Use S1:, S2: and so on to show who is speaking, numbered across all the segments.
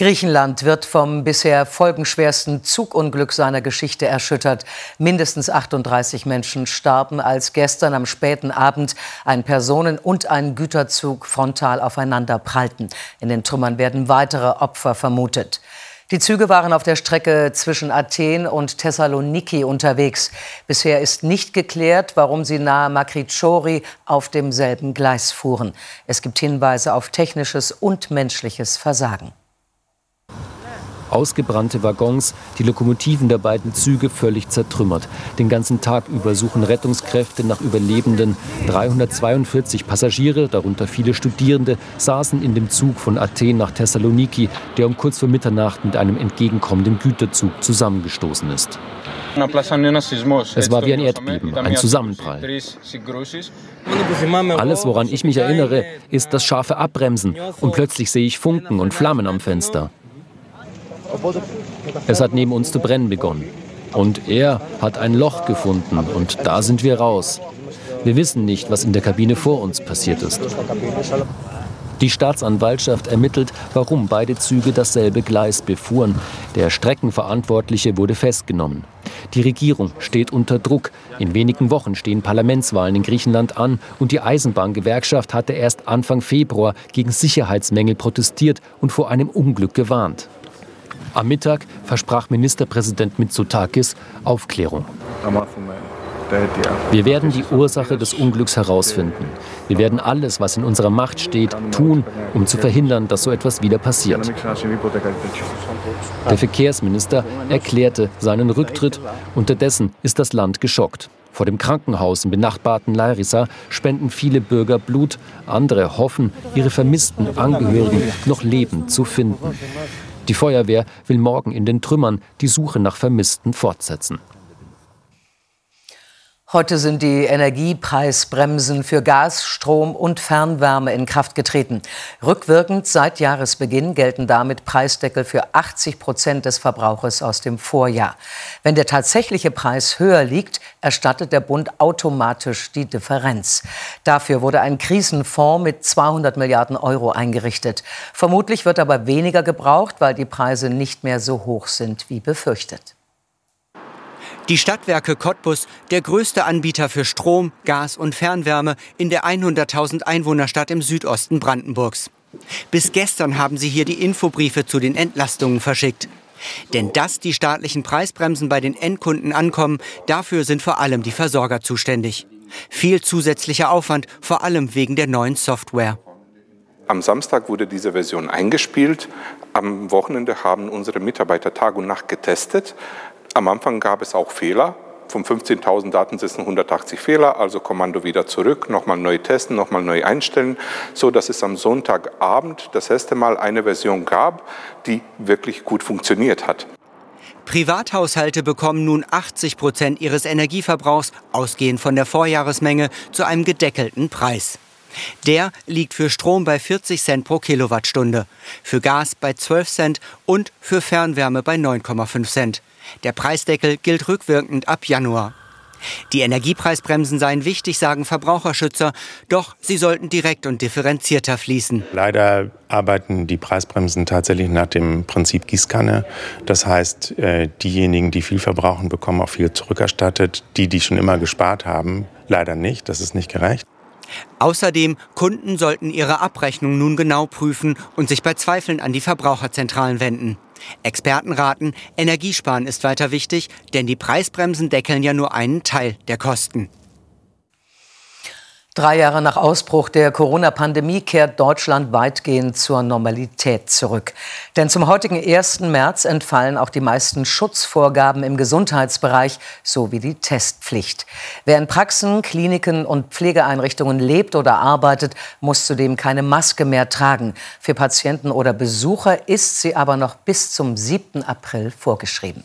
S1: Griechenland wird vom bisher folgenschwersten Zugunglück seiner Geschichte erschüttert. Mindestens 38 Menschen starben, als gestern am späten Abend ein Personen- und ein Güterzug frontal aufeinander prallten. In den Trümmern werden weitere Opfer vermutet. Die Züge waren auf der Strecke zwischen Athen und Thessaloniki unterwegs. Bisher ist nicht geklärt, warum sie nahe Makritschori auf demselben Gleis fuhren. Es gibt Hinweise auf technisches und menschliches Versagen.
S2: Ausgebrannte Waggons, die Lokomotiven der beiden Züge völlig zertrümmert. Den ganzen Tag über suchen Rettungskräfte nach Überlebenden. 342 Passagiere, darunter viele Studierende, saßen in dem Zug von Athen nach Thessaloniki, der um kurz vor Mitternacht mit einem entgegenkommenden Güterzug zusammengestoßen ist. Es war wie ein Erdbeben, ein Zusammenprall. Alles, woran ich mich erinnere, ist das scharfe Abbremsen und plötzlich sehe ich Funken und Flammen am Fenster. Es hat neben uns zu brennen begonnen. Und er hat ein Loch gefunden und da sind wir raus. Wir wissen nicht, was in der Kabine vor uns passiert ist. Die Staatsanwaltschaft ermittelt, warum beide Züge dasselbe Gleis befuhren. Der Streckenverantwortliche wurde festgenommen. Die Regierung steht unter Druck. In wenigen Wochen stehen Parlamentswahlen in Griechenland an und die Eisenbahngewerkschaft hatte erst Anfang Februar gegen Sicherheitsmängel protestiert und vor einem Unglück gewarnt. Am Mittag versprach Ministerpräsident Mitsotakis Aufklärung. Wir werden die Ursache des Unglücks herausfinden. Wir werden alles, was in unserer Macht steht, tun, um zu verhindern, dass so etwas wieder passiert. Der Verkehrsminister erklärte seinen Rücktritt. Unterdessen ist das Land geschockt. Vor dem Krankenhaus im benachbarten Larissa spenden viele Bürger Blut. Andere hoffen, ihre vermissten Angehörigen noch lebend zu finden. Die Feuerwehr will morgen in den Trümmern die Suche nach Vermissten fortsetzen.
S1: Heute sind die Energiepreisbremsen für Gas, Strom und Fernwärme in Kraft getreten. Rückwirkend seit Jahresbeginn gelten damit Preisdeckel für 80 Prozent des Verbrauches aus dem Vorjahr. Wenn der tatsächliche Preis höher liegt, erstattet der Bund automatisch die Differenz. Dafür wurde ein Krisenfonds mit 200 Milliarden Euro eingerichtet. Vermutlich wird aber weniger gebraucht, weil die Preise nicht mehr so hoch sind wie befürchtet.
S3: Die Stadtwerke Cottbus, der größte Anbieter für Strom, Gas und Fernwärme in der 100.000 Einwohnerstadt im Südosten Brandenburgs. Bis gestern haben sie hier die Infobriefe zu den Entlastungen verschickt. Denn dass die staatlichen Preisbremsen bei den Endkunden ankommen, dafür sind vor allem die Versorger zuständig. Viel zusätzlicher Aufwand, vor allem wegen der neuen Software.
S4: Am Samstag wurde diese Version eingespielt. Am Wochenende haben unsere Mitarbeiter Tag und Nacht getestet. Am Anfang gab es auch Fehler. Von 15.000 Datensätzen 180 Fehler, also Kommando wieder zurück, nochmal neu testen, nochmal neu einstellen, so dass es am Sonntagabend das erste Mal eine Version gab, die wirklich gut funktioniert hat.
S3: Privathaushalte bekommen nun 80 Prozent ihres Energieverbrauchs, ausgehend von der Vorjahresmenge, zu einem gedeckelten Preis. Der liegt für Strom bei 40 Cent pro Kilowattstunde, für Gas bei 12 Cent und für Fernwärme bei 9,5 Cent. Der Preisdeckel gilt rückwirkend ab Januar. Die Energiepreisbremsen seien wichtig, sagen Verbraucherschützer, doch sie sollten direkt und differenzierter fließen.
S5: Leider arbeiten die Preisbremsen tatsächlich nach dem Prinzip Gießkanne. Das heißt, äh, diejenigen, die viel verbrauchen, bekommen auch viel zurückerstattet. Die, die schon immer gespart haben, leider nicht. Das ist nicht gerecht.
S3: Außerdem, Kunden sollten ihre Abrechnung nun genau prüfen und sich bei Zweifeln an die Verbraucherzentralen wenden. Experten raten, Energiesparen ist weiter wichtig, denn die Preisbremsen deckeln ja nur einen Teil der Kosten.
S1: Drei Jahre nach Ausbruch der Corona-Pandemie kehrt Deutschland weitgehend zur Normalität zurück. Denn zum heutigen 1. März entfallen auch die meisten Schutzvorgaben im Gesundheitsbereich sowie die Testpflicht. Wer in Praxen, Kliniken und Pflegeeinrichtungen lebt oder arbeitet, muss zudem keine Maske mehr tragen. Für Patienten oder Besucher ist sie aber noch bis zum 7. April vorgeschrieben.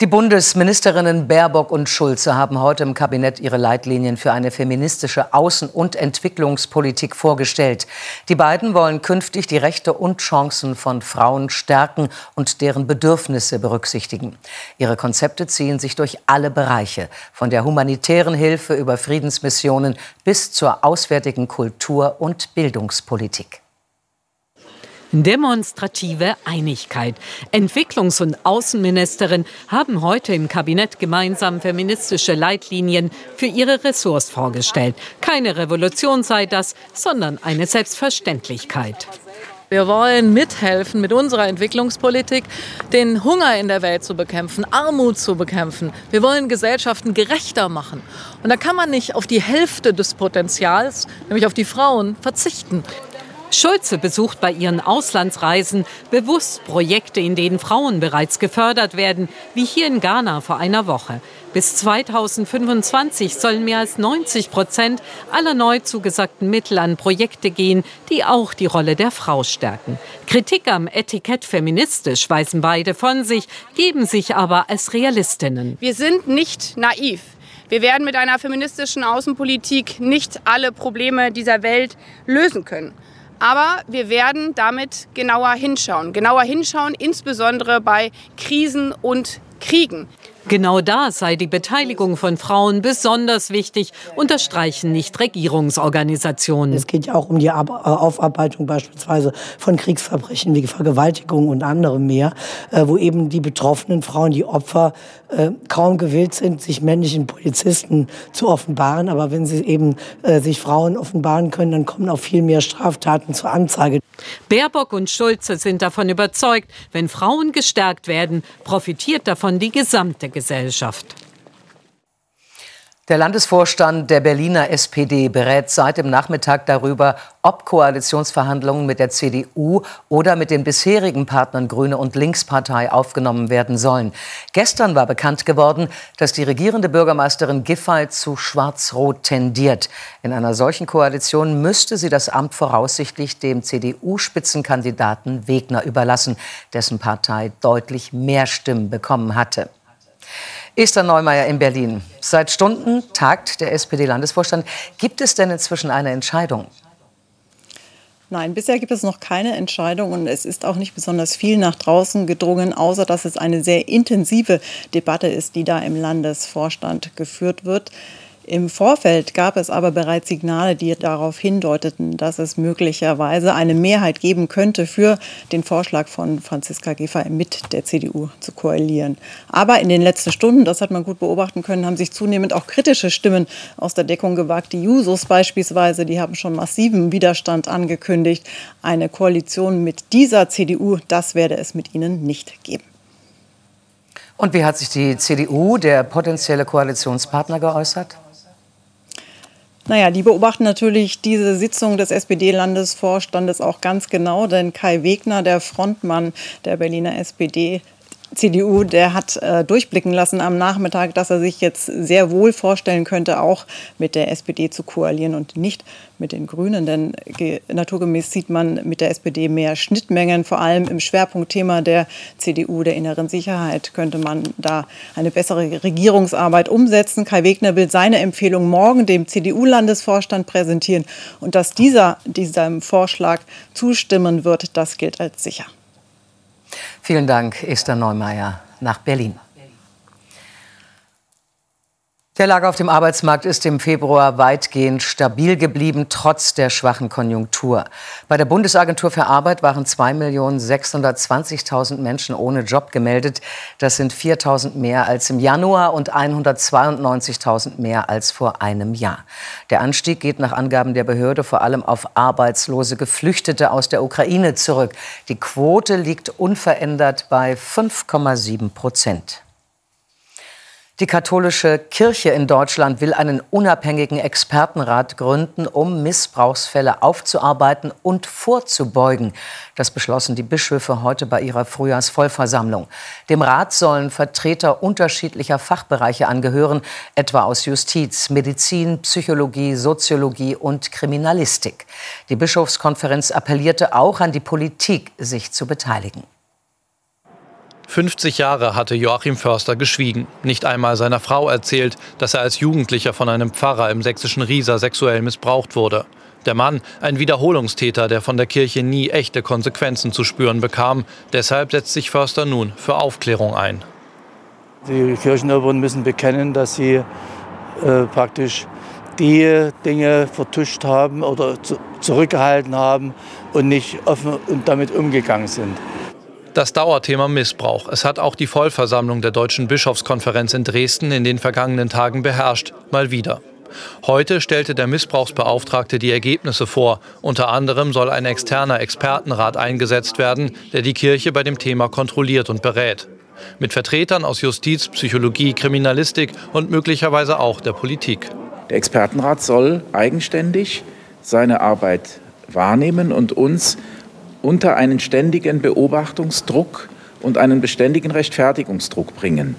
S1: Die Bundesministerinnen Baerbock und Schulze haben heute im Kabinett ihre Leitlinien für eine feministische Außen- und Entwicklungspolitik vorgestellt. Die beiden wollen künftig die Rechte und Chancen von Frauen stärken und deren Bedürfnisse berücksichtigen. Ihre Konzepte ziehen sich durch alle Bereiche, von der humanitären Hilfe über Friedensmissionen bis zur auswärtigen Kultur- und Bildungspolitik.
S6: Demonstrative Einigkeit. Entwicklungs- und Außenministerin haben heute im Kabinett gemeinsam feministische Leitlinien für ihre Ressorts vorgestellt. Keine Revolution sei das, sondern eine Selbstverständlichkeit.
S7: Wir wollen mithelfen, mit unserer Entwicklungspolitik den Hunger in der Welt zu bekämpfen, Armut zu bekämpfen. Wir wollen Gesellschaften gerechter machen. Und da kann man nicht auf die Hälfte des Potenzials, nämlich auf die Frauen, verzichten.
S6: Schulze besucht bei ihren Auslandsreisen bewusst Projekte, in denen Frauen bereits gefördert werden, wie hier in Ghana vor einer Woche. Bis 2025 sollen mehr als 90 Prozent aller neu zugesagten Mittel an Projekte gehen, die auch die Rolle der Frau stärken. Kritik am Etikett feministisch weisen beide von sich, geben sich aber als Realistinnen.
S8: Wir sind nicht naiv. Wir werden mit einer feministischen Außenpolitik nicht alle Probleme dieser Welt lösen können. Aber wir werden damit genauer hinschauen. Genauer hinschauen, insbesondere bei Krisen und Kriegen.
S6: Genau da sei die Beteiligung von Frauen besonders wichtig, unterstreichen Nichtregierungsorganisationen.
S9: Es geht ja auch um die Aufarbeitung beispielsweise von Kriegsverbrechen wie Vergewaltigung und anderem mehr, äh, wo eben die betroffenen Frauen, die Opfer, äh, kaum gewillt sind, sich männlichen Polizisten zu offenbaren. Aber wenn sie eben äh, sich Frauen offenbaren können, dann kommen auch viel mehr Straftaten zur Anzeige.
S6: Baerbock und Schulze sind davon überzeugt, wenn Frauen gestärkt werden, profitiert davon die gesamte Gesellschaft.
S1: Der Landesvorstand der Berliner SPD berät seit dem Nachmittag darüber, ob Koalitionsverhandlungen mit der CDU oder mit den bisherigen Partnern Grüne und Linkspartei aufgenommen werden sollen. Gestern war bekannt geworden, dass die regierende Bürgermeisterin Giffey zu Schwarz-Rot tendiert. In einer solchen Koalition müsste sie das Amt voraussichtlich dem CDU-Spitzenkandidaten Wegner überlassen, dessen Partei deutlich mehr Stimmen bekommen hatte. Esther Neumeier in Berlin. Seit Stunden tagt der SPD-Landesvorstand. Gibt es denn inzwischen eine Entscheidung?
S10: Nein, bisher gibt es noch keine Entscheidung und es ist auch nicht besonders viel nach draußen gedrungen, außer dass es eine sehr intensive Debatte ist, die da im Landesvorstand geführt wird. Im Vorfeld gab es aber bereits Signale, die darauf hindeuteten, dass es möglicherweise eine Mehrheit geben könnte für den Vorschlag von Franziska Giffey mit der CDU zu koalieren. Aber in den letzten Stunden, das hat man gut beobachten können, haben sich zunehmend auch kritische Stimmen aus der Deckung gewagt. Die Jusos beispielsweise, die haben schon massiven Widerstand angekündigt. Eine Koalition mit dieser CDU, das werde es mit ihnen nicht geben.
S1: Und wie hat sich die CDU, der potenzielle Koalitionspartner, geäußert?
S10: Naja, die beobachten natürlich diese Sitzung des SPD-Landesvorstandes auch ganz genau, denn Kai Wegner, der Frontmann der Berliner SPD, CDU, der hat äh, durchblicken lassen am Nachmittag, dass er sich jetzt sehr wohl vorstellen könnte, auch mit der SPD zu koalieren und nicht mit den Grünen. Denn naturgemäß sieht man mit der SPD mehr Schnittmengen, vor allem im Schwerpunktthema der CDU, der inneren Sicherheit, könnte man da eine bessere Regierungsarbeit umsetzen. Kai Wegner will seine Empfehlung morgen dem CDU-Landesvorstand präsentieren. Und dass dieser diesem Vorschlag zustimmen wird, das gilt als sicher.
S1: Vielen Dank, Esther Neumeier nach Berlin. Der Lage auf dem Arbeitsmarkt ist im Februar weitgehend stabil geblieben, trotz der schwachen Konjunktur. Bei der Bundesagentur für Arbeit waren 2.620.000 Menschen ohne Job gemeldet. Das sind 4.000 mehr als im Januar und 192.000 mehr als vor einem Jahr. Der Anstieg geht nach Angaben der Behörde vor allem auf arbeitslose Geflüchtete aus der Ukraine zurück. Die Quote liegt unverändert bei 5,7 Prozent. Die katholische Kirche in Deutschland will einen unabhängigen Expertenrat gründen, um Missbrauchsfälle aufzuarbeiten und vorzubeugen. Das beschlossen die Bischöfe heute bei ihrer Frühjahrsvollversammlung. Dem Rat sollen Vertreter unterschiedlicher Fachbereiche angehören, etwa aus Justiz, Medizin, Psychologie, Soziologie und Kriminalistik. Die Bischofskonferenz appellierte auch an die Politik, sich zu beteiligen.
S11: 50 Jahre hatte Joachim Förster geschwiegen. Nicht einmal seiner Frau erzählt, dass er als Jugendlicher von einem Pfarrer im sächsischen Riesa sexuell missbraucht wurde. Der Mann, ein Wiederholungstäter, der von der Kirche nie echte Konsequenzen zu spüren bekam. Deshalb setzt sich Förster nun für Aufklärung ein.
S12: Die Kirchenoberen müssen bekennen, dass sie äh, praktisch die Dinge vertuscht haben oder zu, zurückgehalten haben und nicht offen und damit umgegangen sind.
S11: Das Dauerthema Missbrauch. Es hat auch die Vollversammlung der Deutschen Bischofskonferenz in Dresden in den vergangenen Tagen beherrscht. Mal wieder. Heute stellte der Missbrauchsbeauftragte die Ergebnisse vor. Unter anderem soll ein externer Expertenrat eingesetzt werden, der die Kirche bei dem Thema kontrolliert und berät. Mit Vertretern aus Justiz, Psychologie, Kriminalistik und möglicherweise auch der Politik.
S13: Der Expertenrat soll eigenständig seine Arbeit wahrnehmen und uns unter einen ständigen Beobachtungsdruck und einen beständigen Rechtfertigungsdruck bringen.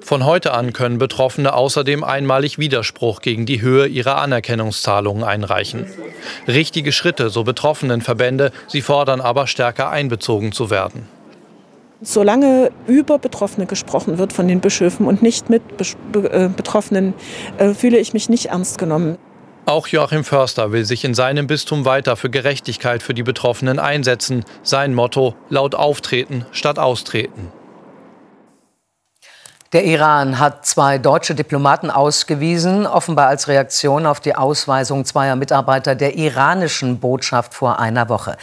S11: Von heute an können Betroffene außerdem einmalig Widerspruch gegen die Höhe ihrer Anerkennungszahlungen einreichen. Richtige Schritte, so betroffenen Verbände, sie fordern aber stärker einbezogen zu werden.
S14: Solange über Betroffene gesprochen wird von den Bischöfen und nicht mit äh, Betroffenen, äh, fühle ich mich nicht ernst genommen.
S11: Auch Joachim Förster will sich in seinem Bistum weiter für Gerechtigkeit für die Betroffenen einsetzen. Sein Motto laut Auftreten statt Austreten.
S1: Der Iran hat zwei deutsche Diplomaten ausgewiesen, offenbar als Reaktion auf die Ausweisung zweier Mitarbeiter der iranischen Botschaft vor einer Woche.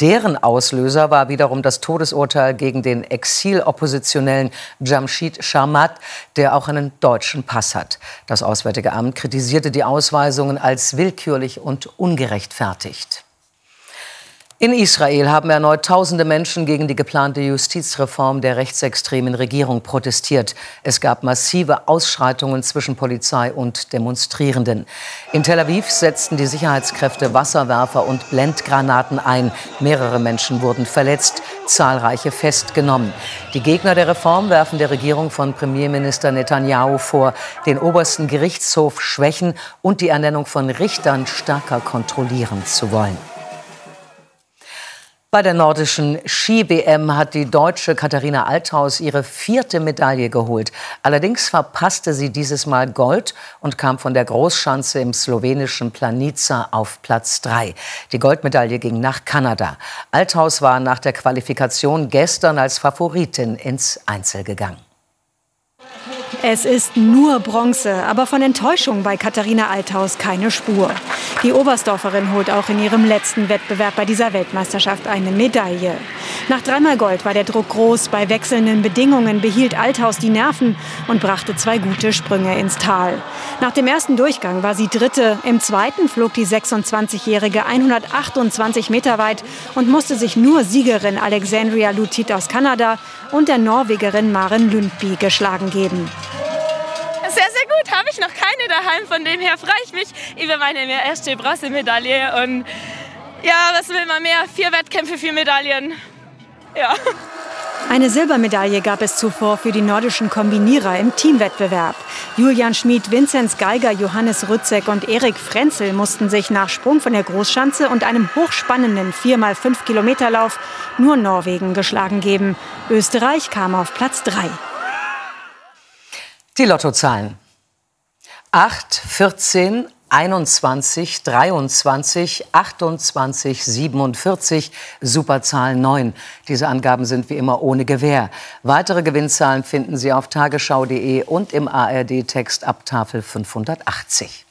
S1: Deren Auslöser war wiederum das Todesurteil gegen den Exiloppositionellen Jamshid Sharmat, der auch einen deutschen Pass hat. Das Auswärtige Amt kritisierte die Ausweisungen als willkürlich und ungerechtfertigt. In Israel haben erneut tausende Menschen gegen die geplante Justizreform der rechtsextremen Regierung protestiert. Es gab massive Ausschreitungen zwischen Polizei und Demonstrierenden. In Tel Aviv setzten die Sicherheitskräfte Wasserwerfer und Blendgranaten ein. Mehrere Menschen wurden verletzt, zahlreiche festgenommen. Die Gegner der Reform werfen der Regierung von Premierminister Netanyahu vor, den obersten Gerichtshof schwächen und die Ernennung von Richtern stärker kontrollieren zu wollen. Bei der nordischen Ski-WM hat die Deutsche Katharina Althaus ihre vierte Medaille geholt. Allerdings verpasste sie dieses Mal Gold und kam von der Großschanze im slowenischen Planica auf Platz drei. Die Goldmedaille ging nach Kanada. Althaus war nach der Qualifikation gestern als Favoritin ins Einzel gegangen.
S15: Es ist nur Bronze, aber von Enttäuschung bei Katharina Althaus keine Spur. Die Oberstdorferin holt auch in ihrem letzten Wettbewerb bei dieser Weltmeisterschaft eine Medaille. Nach dreimal Gold war der Druck groß. Bei wechselnden Bedingungen behielt Althaus die Nerven und brachte zwei gute Sprünge ins Tal. Nach dem ersten Durchgang war sie Dritte. Im zweiten flog die 26-Jährige 128 Meter weit und musste sich nur Siegerin Alexandria Lutit aus Kanada und der Norwegerin Maren Lundby geschlagen geben
S16: habe ich noch keine daheim. Von dem her freue ich mich über meine erste Bronzemedaille. Und ja, was will man mehr? Vier Wettkämpfe, vier Medaillen. Ja.
S15: Eine Silbermedaille gab es zuvor für die nordischen Kombinierer im Teamwettbewerb. Julian Schmid, Vinzenz Geiger, Johannes Rützek und Erik Frenzel mussten sich nach Sprung von der Großschanze und einem hochspannenden 4x5 Kilometer Lauf nur Norwegen geschlagen geben. Österreich kam auf Platz 3.
S1: Die Lottozahlen. 8, 14, 21, 23, 28, 47, Superzahl 9. Diese Angaben sind wie immer ohne Gewähr. Weitere Gewinnzahlen finden Sie auf tagesschau.de und im ARD-Text ab Tafel 580.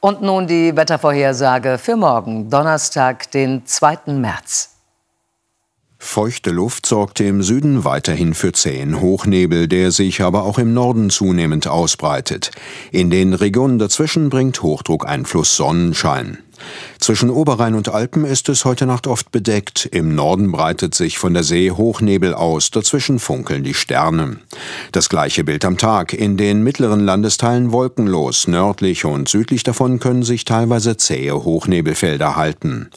S1: Und nun die Wettervorhersage für morgen, Donnerstag, den 2. März.
S17: Feuchte Luft sorgte im Süden weiterhin für zähen Hochnebel, der sich aber auch im Norden zunehmend ausbreitet. In den Regionen dazwischen bringt Hochdruckeinfluss Sonnenschein. Zwischen Oberrhein und Alpen ist es heute Nacht oft bedeckt. Im Norden breitet sich von der See Hochnebel aus, dazwischen funkeln die Sterne. Das gleiche Bild am Tag. In den mittleren Landesteilen wolkenlos. Nördlich und südlich davon können sich teilweise zähe Hochnebelfelder halten.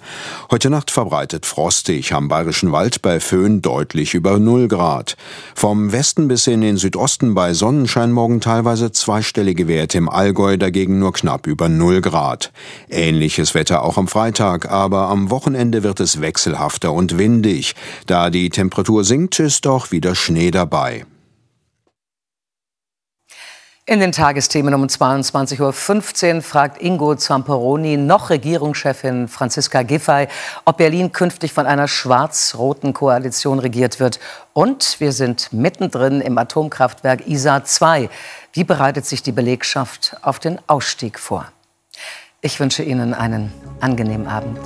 S17: Heute Nacht verbreitet frostig, am Bayerischen Wald bei Föhn deutlich über 0 Grad. Vom Westen bis in den Südosten bei Sonnenschein morgen teilweise zweistellige Werte, im Allgäu dagegen nur knapp über 0 Grad. Ähnliches Wetter auch am Freitag, aber am Wochenende wird es wechselhafter und windig. Da die Temperatur sinkt, ist doch wieder Schnee dabei.
S1: In den Tagesthemen um 22.15 Uhr fragt Ingo Zamperoni, noch Regierungschefin Franziska Giffey, ob Berlin künftig von einer schwarz-roten Koalition regiert wird. Und wir sind mittendrin im Atomkraftwerk ISA 2. Wie bereitet sich die Belegschaft auf den Ausstieg vor? Ich wünsche Ihnen einen angenehmen Abend.